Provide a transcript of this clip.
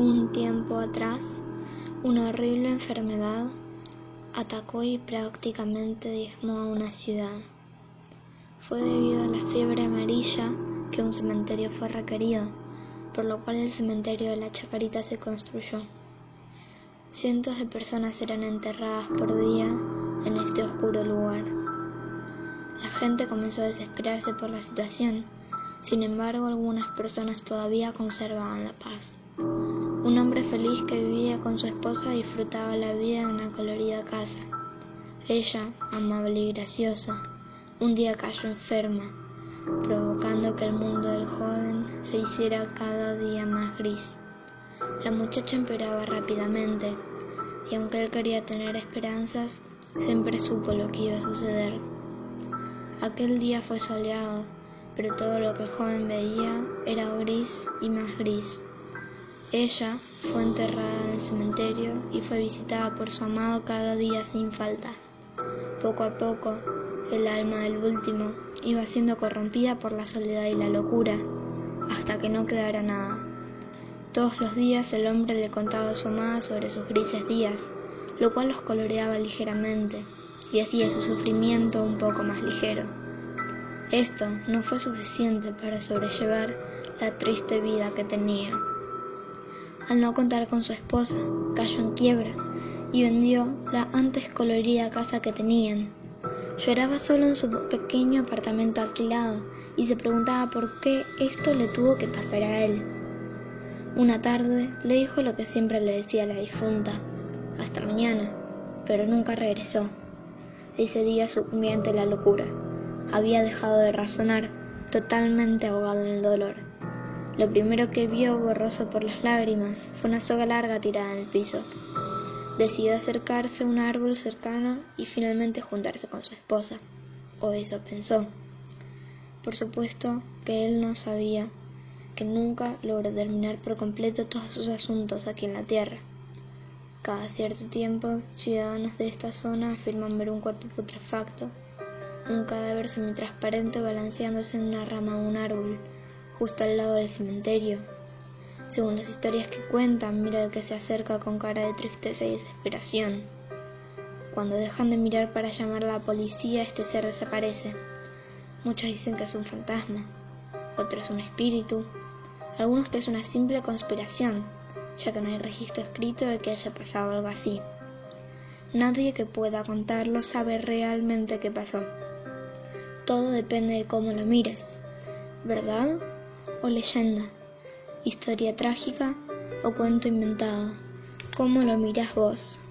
Un tiempo atrás, una horrible enfermedad atacó y prácticamente diezmó a una ciudad. Fue debido a la fiebre amarilla que un cementerio fue requerido, por lo cual el cementerio de la Chacarita se construyó. Cientos de personas eran enterradas por día en este oscuro lugar. La gente comenzó a desesperarse por la situación, sin embargo algunas personas todavía conservaban la paz. Un hombre feliz que vivía con su esposa disfrutaba la vida en una colorida casa. Ella, amable y graciosa, un día cayó enferma, provocando que el mundo del joven se hiciera cada día más gris. La muchacha empeoraba rápidamente, y aunque él quería tener esperanzas, siempre supo lo que iba a suceder. Aquel día fue soleado, pero todo lo que el joven veía era gris y más gris. Ella fue enterrada en el cementerio y fue visitada por su amado cada día sin falta. Poco a poco, el alma del último iba siendo corrompida por la soledad y la locura, hasta que no quedara nada. Todos los días el hombre le contaba a su amada sobre sus grises días, lo cual los coloreaba ligeramente y hacía su sufrimiento un poco más ligero. Esto no fue suficiente para sobrellevar la triste vida que tenía al no contar con su esposa, cayó en quiebra y vendió la antes colorida casa que tenían. Lloraba solo en su pequeño apartamento alquilado y se preguntaba por qué esto le tuvo que pasar a él. Una tarde le dijo lo que siempre le decía la difunta, hasta mañana, pero nunca regresó. Ese día sucumbía ante la locura. Había dejado de razonar, totalmente ahogado en el dolor. Lo primero que vio, borroso por las lágrimas, fue una soga larga tirada en el piso. Decidió acercarse a un árbol cercano y finalmente juntarse con su esposa, o eso pensó. Por supuesto que él no sabía que nunca logró terminar por completo todos sus asuntos aquí en la Tierra. Cada cierto tiempo, ciudadanos de esta zona afirman ver un cuerpo putrefacto, un cadáver semitransparente balanceándose en una rama de un árbol, justo al lado del cementerio. Según las historias que cuentan, mira el que se acerca con cara de tristeza y desesperación. Cuando dejan de mirar para llamar a la policía, este ser desaparece. Muchos dicen que es un fantasma, otros un espíritu, algunos que es una simple conspiración, ya que no hay registro escrito de que haya pasado algo así. Nadie que pueda contarlo sabe realmente qué pasó. Todo depende de cómo lo mires, ¿verdad? O leyenda, historia trágica o cuento inventado. ¿Cómo lo miras vos?